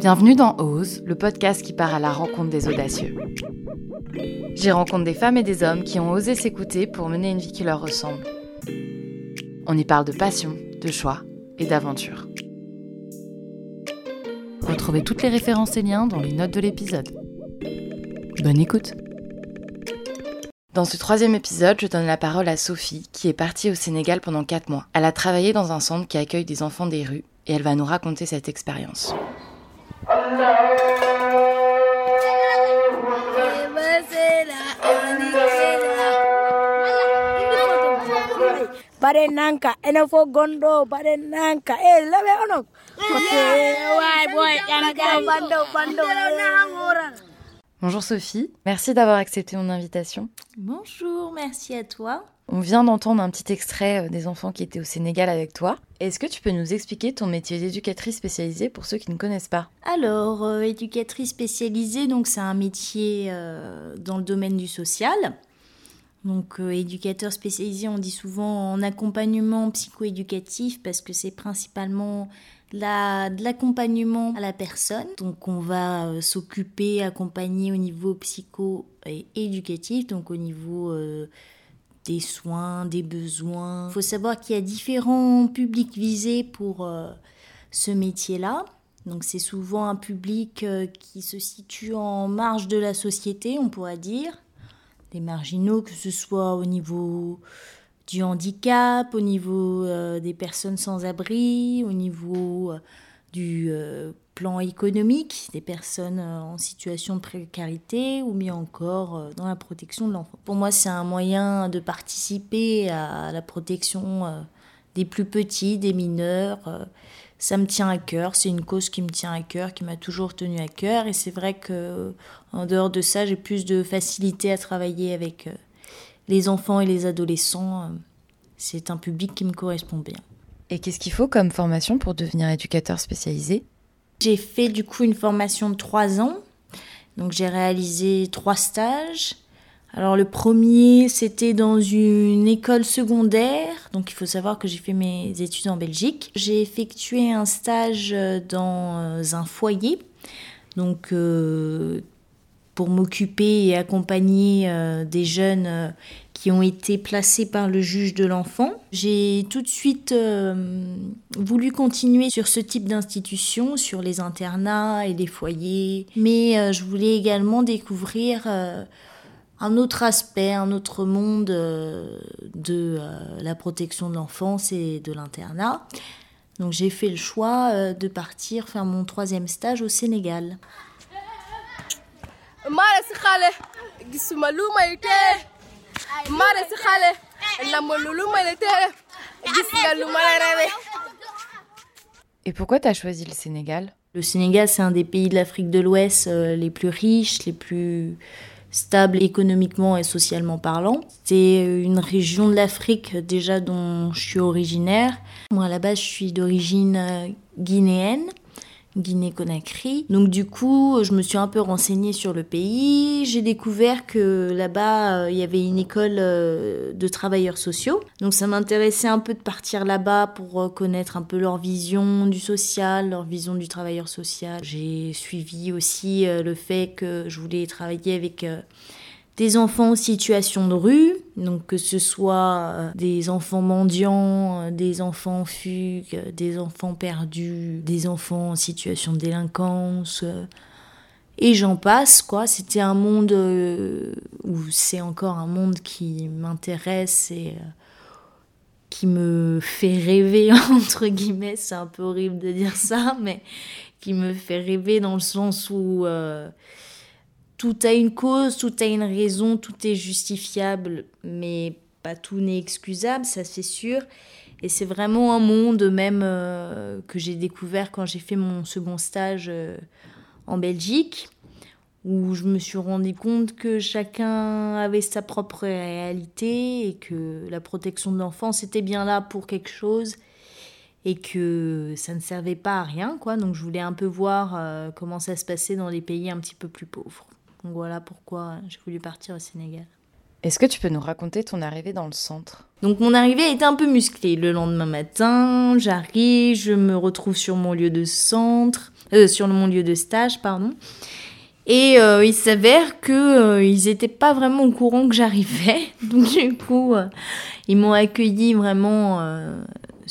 Bienvenue dans Ose, le podcast qui part à la rencontre des audacieux. J'y rencontre des femmes et des hommes qui ont osé s'écouter pour mener une vie qui leur ressemble. On y parle de passion, de choix et d'aventure. Retrouvez toutes les références et liens dans les notes de l'épisode. Bonne écoute Dans ce troisième épisode, je donne la parole à Sophie, qui est partie au Sénégal pendant 4 mois. Elle a travaillé dans un centre qui accueille des enfants des rues, et elle va nous raconter cette expérience. nanka ene nanka e way boy bando bando Bonjour Sophie, merci d'avoir accepté mon invitation. Bonjour, merci à toi. On vient d'entendre un petit extrait euh, des enfants qui étaient au Sénégal avec toi. Est-ce que tu peux nous expliquer ton métier d'éducatrice spécialisée pour ceux qui ne connaissent pas? Alors, euh, éducatrice spécialisée, donc c'est un métier euh, dans le domaine du social. Donc, euh, éducateur spécialisé, on dit souvent en accompagnement psychoéducatif parce que c'est principalement de l'accompagnement à la personne. Donc, on va euh, s'occuper, accompagner au niveau psycho-éducatif, donc au niveau euh, des soins, des besoins. Il faut savoir qu'il y a différents publics visés pour euh, ce métier-là. Donc, c'est souvent un public qui se situe en marge de la société, on pourrait dire des marginaux, que ce soit au niveau du handicap, au niveau euh, des personnes sans abri, au niveau euh, du euh, plan économique, des personnes en situation de précarité ou bien encore dans la protection de l'enfant. Pour moi, c'est un moyen de participer à la protection des plus petits, des mineurs. ça me tient à cœur, c'est une cause qui me tient à cœur, qui m'a toujours tenu à cœur. Et c'est vrai que en dehors de ça, j'ai plus de facilité à travailler avec les enfants et les adolescents. Euh, C'est un public qui me correspond bien. Et qu'est-ce qu'il faut comme formation pour devenir éducateur spécialisé? J'ai fait du coup une formation de trois ans. Donc j'ai réalisé trois stages. Alors le premier, c'était dans une école secondaire. Donc il faut savoir que j'ai fait mes études en Belgique. J'ai effectué un stage euh, dans euh, un foyer. Donc euh, pour m'occuper et accompagner euh, des jeunes euh, qui ont été placés par le juge de l'enfant. J'ai tout de suite euh, voulu continuer sur ce type d'institution, sur les internats et les foyers, mais je voulais également découvrir un autre aspect, un autre monde de la protection de l'enfance et de l'internat. Donc j'ai fait le choix de partir faire mon troisième stage au Sénégal. Mara si xale gisuma lu may mara si xale lu may gis nga lu ma la Et pourquoi t'as choisi le Sénégal? Le Sénégal, c'est un des pays de l'Afrique de l'Ouest euh, les plus riches, les plus stables économiquement et socialement parlant. C'est euh, une région de l'Afrique déjà dont je suis originaire. Moi, à la base, je suis d'origine euh, guinéenne. Guinée-Conakry. Donc du coup, je me suis un peu renseignée sur le pays. J'ai découvert que là-bas, euh, il y avait une école euh, de travailleurs sociaux. Donc ça m'intéressait un peu de partir là-bas pour connaître un peu leur vision du social, leur vision du travailleur social. J'ai suivi aussi euh, le fait que je voulais travailler avec des enfants en situation de rue, donc que ce soit euh, des enfants mendiants, euh, des enfants en fugue, euh, des enfants perdus, des enfants en situation de délinquance, et j'en passe, quoi. C'était un monde où c'est encore un monde qui m'intéresse et qui me fait rêver, entre guillemets. C'est un peu horrible de dire ça, mais qui me fait rêver dans le sens où tout a une cause, tout a une raison, tout est justifiable, mais pas tout n'est excusable, ça c'est sûr. Et c'est vraiment un monde même euh, que j'ai découvert quand j'ai fait mon second stage euh, en Belgique, où je me suis rendu compte que chacun avait sa propre réalité et que la protection de l'enfance était bien là pour quelque chose et que ça ne servait pas à rien, quoi. Donc je voulais un peu voir euh, comment ça se passait dans les pays un petit peu plus pauvres. Donc voilà pourquoi j'ai voulu partir au Sénégal. Est-ce que tu peux nous raconter ton arrivée dans le centre? Donc mon arrivée a été un peu musclée. Le lendemain matin, j'arrive, je me retrouve sur mon lieu de centre, euh, sur mon lieu de stage, pardon. Et euh, il s'avère que euh, ils étaient pas vraiment au courant que j'arrivais. Donc du coup, ils m'ont accueilli vraiment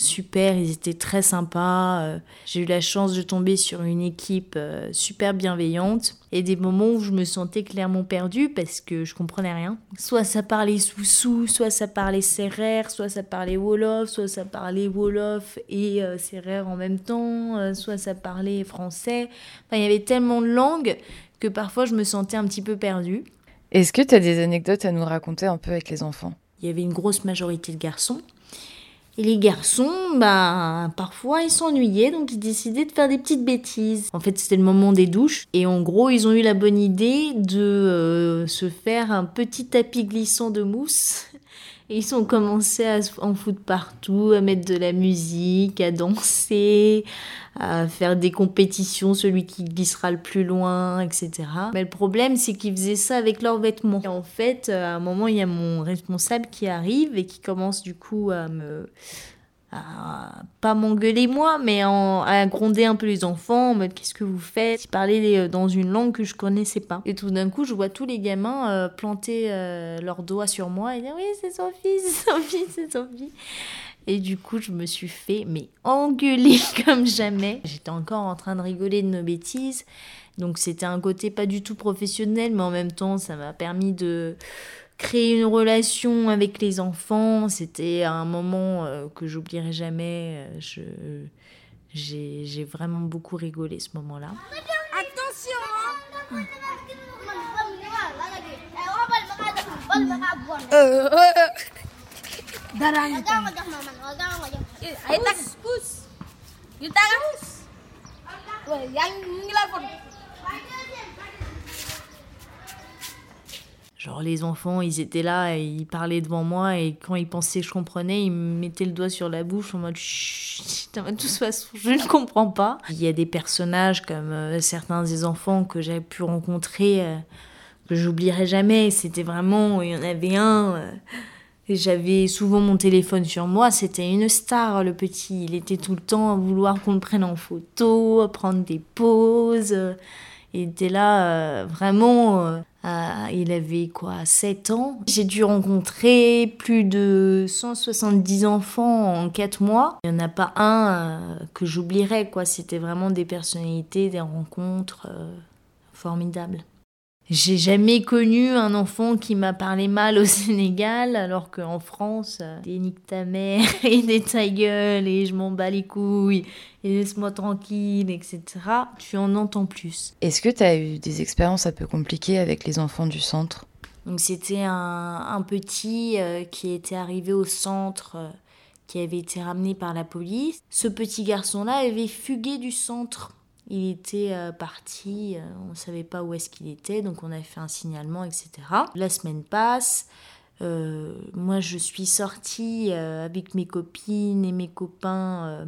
super, ils étaient très sympas. Euh, J'ai eu la chance de tomber sur une équipe euh, super bienveillante et des moments où je me sentais clairement perdue parce que je comprenais rien. Soit ça parlait sous-sous, soit ça parlait serrère, soit ça parlait wolof, soit ça parlait wolof et euh, serrère en même temps, euh, soit ça parlait français. Enfin, il y avait tellement de langues que parfois je me sentais un petit peu perdue. Est-ce que tu as des anecdotes à nous raconter un peu avec les enfants? Il y avait une grosse majorité de garçons. Et les garçons, bah, parfois ils s'ennuyaient, donc ils décidaient de faire des petites bêtises. En fait, c'était le moment des douches. Et en gros, ils ont eu la bonne idée de euh, se faire un petit tapis glissant de mousse. Ils ont commencé à en foutre partout, à mettre de la musique, à danser, à faire des compétitions, celui qui glissera le plus loin, etc. Mais le problème, c'est qu'ils faisaient ça avec leurs vêtements. Et en fait, euh, à un moment, il y a mon responsable qui arrive et qui commence du coup à me... à pas m'engueuler moi, mais en- à gronder un peu les enfants en mode qu'est-ce que vous faites? Ils parlaient euh, dans une langue que je connaissais pas. Et tout d'un coup, je vois tous les gamins euh, planter euh, leurs doigts sur moi et dire oui, c'est Sophie, c'est Sophie, c'est Sophie. Et du coup, je me suis fait mais engueuler comme jamais. J'étais encore en train de rigoler de nos bêtises. Donc c'était un côté pas du tout professionnel, mais en même temps, ça m'a permis de créer une relation avec les enfants. C'était un moment euh, que j'oublierai jamais. Euh, Je, j'ai, j'ai vraiment beaucoup rigolé ce moment-là. Ay, tak, pus. Genre les enfants, ils étaient là, et ils parlaient devant moi et quand ils pensaient que je comprenais, ils me mettaient le doigt sur la bouche en mode Chut, de toute façon, je ne comprends pas. Il y a des personnages comme euh, certains des enfants que j'avais pu rencontrer euh, que j'oublierai jamais. C'était vraiment, il y en avait un. euh, et j'avais souvent mon téléphone sur moi, c'était une star le petit. Il était tout le temps à vouloir qu'on le prenne en photo, à prendre des poses. euh, Il était là vraiment. À- il avait quoi, 7 ans. J'ai dû rencontrer plus de 170 enfants en 4 mois. Il n'y en a pas un euh, que j'oublierais, quoi. C'était vraiment des personnalités, des rencontres euh, formidables. J'ai jamais connu un enfant qui m'a parlé mal au Sénégal, alors qu'en France, euh, des nique ta mère et des ta gueule et je m'en bats les couilles et laisse-moi tranquille, etc. Tu en entends plus. Est-ce que tu as eu des expériences un peu compliquées avec les enfants du centre? Donc c'était un, un petit euh, qui était arrivé au centre, euh, qui avait été ramené par la police. Ce petit garçon-là avait fugué du centre. Il était euh, parti, euh, on ne savait pas où est-ce qu'il était, donc on a fait un signalement, etc. La semaine passe. Euh, moi, je suis sortie euh, avec mes copines et mes copains euh,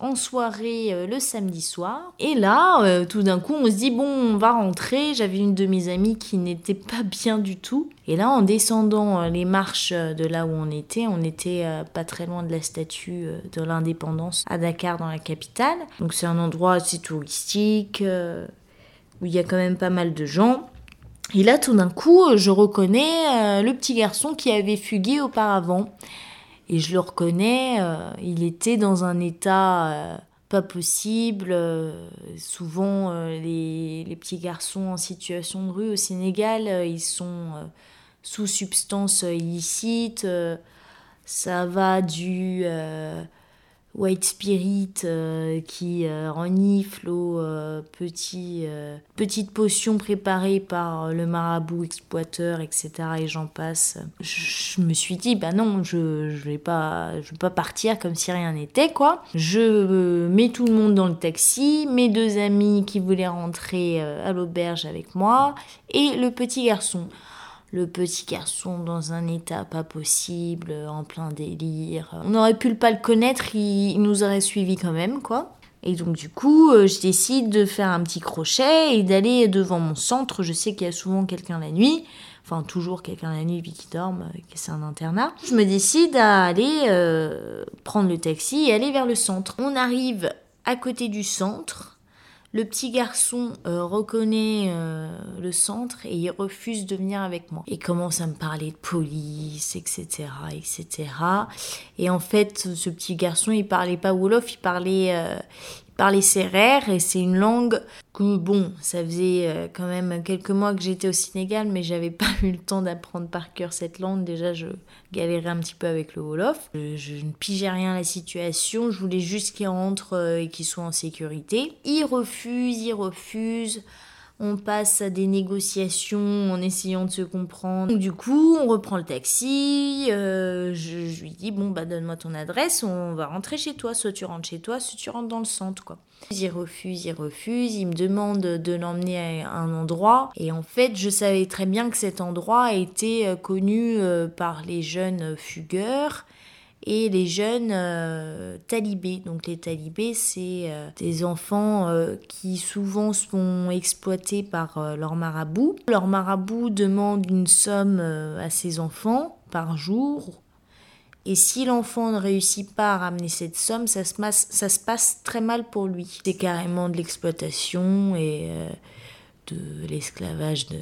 en soirée le samedi soir. Et là, tout d'un coup, on se dit, bon, on va rentrer. J'avais une de mes amies qui n'était pas bien du tout. Et là, en descendant les marches de là où on était, on était pas très loin de la statue de l'indépendance à Dakar, dans la capitale. Donc c'est un endroit assez touristique, où il y a quand même pas mal de gens. Et là, tout d'un coup, euh, je reconnais euh, le petit garçon qui avait fugué auparavant. Et je le reconnais, euh, il était dans un état pas possible. souvent, les, les petits garçons en situation de rue au Sénégal, ils sont sous substance euh, illicite. euh, ça va du white spirit euh, qui euh, renifle aux euh, petits, euh, petites potions préparées par le marabout exploiteur, etc. Et j'en passe. Je, me suis dit, bah non, je, je vais pas, je vais pas partir comme si rien n'était, quoi. Je euh, mets tout le monde dans le taxi, mes deux amis qui voulaient rentrer euh, à l'auberge avec moi, et le petit garçon le petit garçon dans un état pas possible, en plein délire. On aurait pu pas le connaître, il, nous aurait suivis quand même, quoi. Et donc du coup, euh, je décide de faire un petit crochet et d'aller devant mon centre. Je sais qu'il y a souvent quelqu'un la nuit enfin toujours quelqu'un la nuit qui dorme, euh, que c'est un internat. Je me décide à aller euh, prendre le taxi et aller vers le centre. On arrive à côté du centre. Le petit garçon euh, reconnaît euh, le centre et il refuse de venir avec moi. Il commence à me parler de police, etc., etc. Et en fait, ce petit garçon, il parlait pas Wolof, il parlait, euh, parlait Sérère et c'est une langue que bon, ça faisait euh, quand même quelques mois que j'étais au Sénégal, mais j'avais pas eu le temps d'apprendre par cœur cette langue. Déjà, je galérais un petit peu avec le Wolof. Je, je ne pigeais rien à la situation, je voulais juste qu'il rentre euh, et qu'il soit en sécurité. Il refuse, il refuse. On passe à des négociations en essayant de se comprendre. Donc, du coup, on reprend le taxi. euh, je, je lui dis bon bah donne-moi ton adresse, on va rentrer chez toi. Soit tu rentres chez toi, soit tu rentres dans le centre quoi. Il refuse, il refuse. Il me demande de l'emmener à un endroit. Et en fait, je savais très bien que cet endroit était euh, connu euh, par les jeunes fugueurs et les jeunes euh, talibés. Donc les talibés, c'est euh, des enfants euh, qui souvent sont exploités par leur marabout. Leur marabout demande une somme à ses enfants par jour. Et si l'enfant ne réussit pas à ramener cette somme, ça se passe, très mal pour lui. C'est carrément de l'exploitation et de l'esclavage de,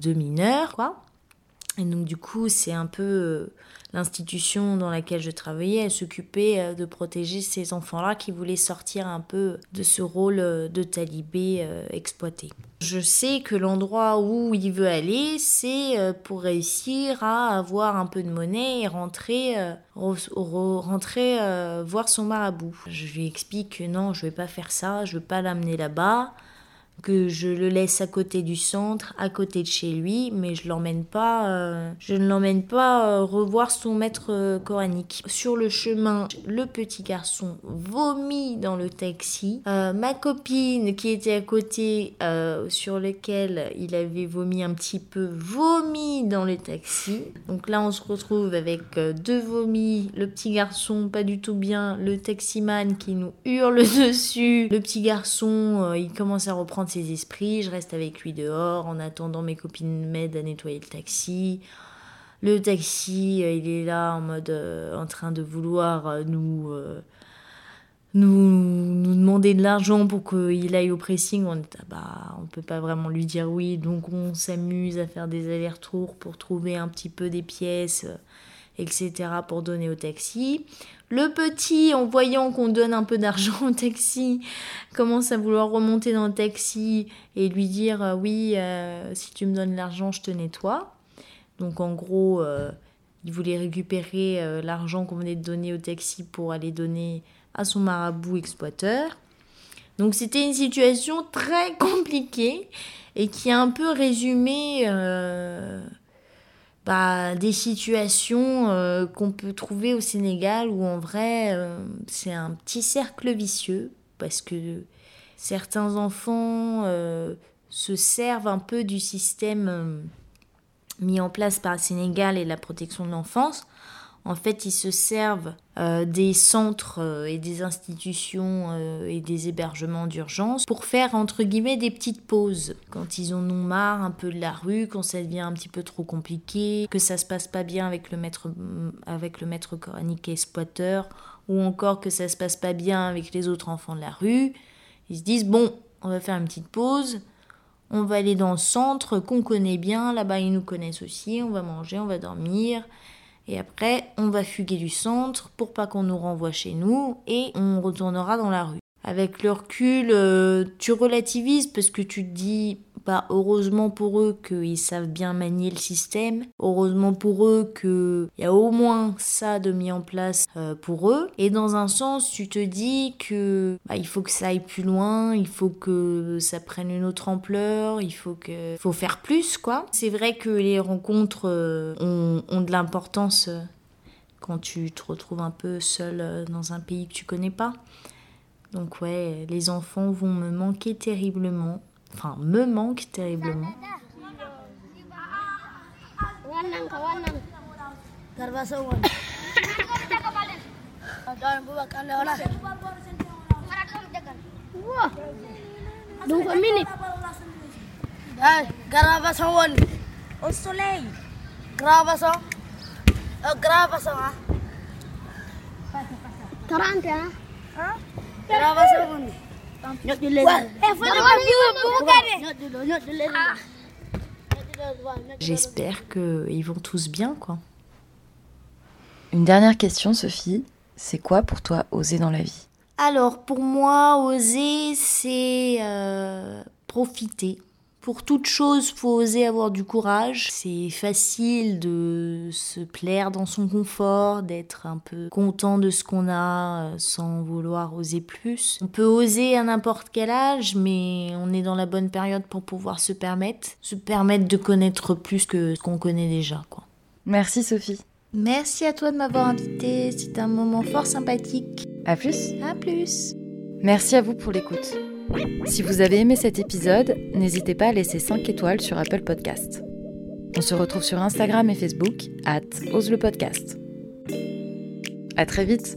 de mineurs, quoi. Et donc du coup, c'est un peu euh, l'institution dans laquelle je travaillais, elle s'occupait euh, de protéger ces enfants-là qui voulaient sortir un peu de ce rôle euh, de talibé exploité. Je sais que l'endroit où il veut aller, c'est pour réussir à avoir un peu de monnaie et rentrer, re- re- rentrer voir son marabout. Je lui explique que non, je vais pas faire ça, je veux pas l'amener là-bas que je le laisse à côté du centre, à côté de chez lui, mais je l'emmène pas, euh, je ne l'emmène pas euh, revoir son maître euh, coranique. Sur le chemin, le petit garçon vomit dans le taxi. Euh, ma copine qui était à côté, sur lequel il avait vomi un petit peu, vomit dans le taxi. Donc là, on se retrouve avec deux vomis, le petit garçon pas du tout bien, le taximan qui nous hurle dessus. Le petit garçon, il commence à reprendre ses esprits. Je reste avec lui dehors en attendant mes copines m'aident à nettoyer le taxi. Le taxi, euh, il est là en mode euh, en train de vouloir euh, nous, nous nous demander de l'argent pour qu'il aille au pressing. On est, ah bah, on peut pas vraiment lui dire oui, donc on s'amuse à faire des allers-retours pour trouver un petit peu des pièces, etc. pour donner au taxi. Le petit, en voyant qu'on donne un peu d'argent au taxi, commence à vouloir remonter dans le taxi et lui dire euh, oui, euh, si tu me donnes l'argent, je te nettoie. Donc en gros, euh, il voulait récupérer l'argent qu'on venait de donner au taxi pour aller donner à son marabout exploiteur. Donc c'était une situation très compliquée et qui a un peu résumé bah, des situations euh, qu'on peut trouver au Sénégal où en vrai euh, c'est un petit cercle vicieux parce que certains enfants euh, se servent un peu du système mis en place par le Sénégal et la protection de l'enfance. En fait, ils se servent euh, des centres euh, et des institutions euh, et des hébergements d'urgence pour faire entre guillemets des petites pauses quand ils en ont marre un peu de la rue, quand ça devient un petit peu trop compliqué, que ça se passe pas bien avec le maître avec le maître coranique exploiteur ou encore que ça se passe pas bien avec les autres enfants de la rue. Ils se disent bon, on va faire une petite pause. On va aller dans le centre qu'on connaît bien, là-bas ils nous connaissent aussi, on va manger, on va dormir. Et après, on va fuguer du centre pour pas qu'on nous renvoie chez nous et on retournera dans la rue. Avec le recul, euh, tu relativises parce que tu te dis, heureusement pour eux qu'ils savent bien manier le système. Heureusement pour eux qu'il y a au moins ça de mis en place euh, pour eux. Et dans un sens, tu te dis que bah, il faut que ça aille plus loin, il faut que ça prenne une autre ampleur, il faut que faut faire plus quoi. C'est vrai que les rencontres euh, ont, de l'importance euh, quand tu te retrouves un peu seul dans un pays que tu connais pas. Donc ouais, les enfants vont me manquer terriblement. Enfin, me manquent terriblement. Au soleil. Gravação. Gravação. 30 Gravação, Buni. Nhốt đi lên Ouais. Faut le regarder. Nhốt đi lên, nhốt đi lên Nhốt đi lên, voilà, nhốt đi lên. J'espère qu'ils vont tous bien, quoi. Une dernière question, Sophie. C'est quoi pour toi oser dans la vie? Alors, pour moi, oser, c'est euh, profiter. Pour toute chose, faut oser avoir du courage. C'est facile de se plaire dans son confort, d'être un peu content de ce qu'on a euh, sans vouloir oser plus. On peut oser à n'importe quel âge, mais on est dans la bonne période pour pouvoir se permettre, se permettre de connaître plus que ce qu'on connaît déjà, quoi. Merci, Sophie. Merci à toi de m'avoir invité. C'était un moment fort sympathique. À plus. À plus. Merci à vous pour l'écoute. Si vous avez aimé cet épisode, n'hésitez pas à laisser 5 étoiles sur Apple Podcast. On se retrouve sur Instagram et Facebook, at Ose le podcast. À très vite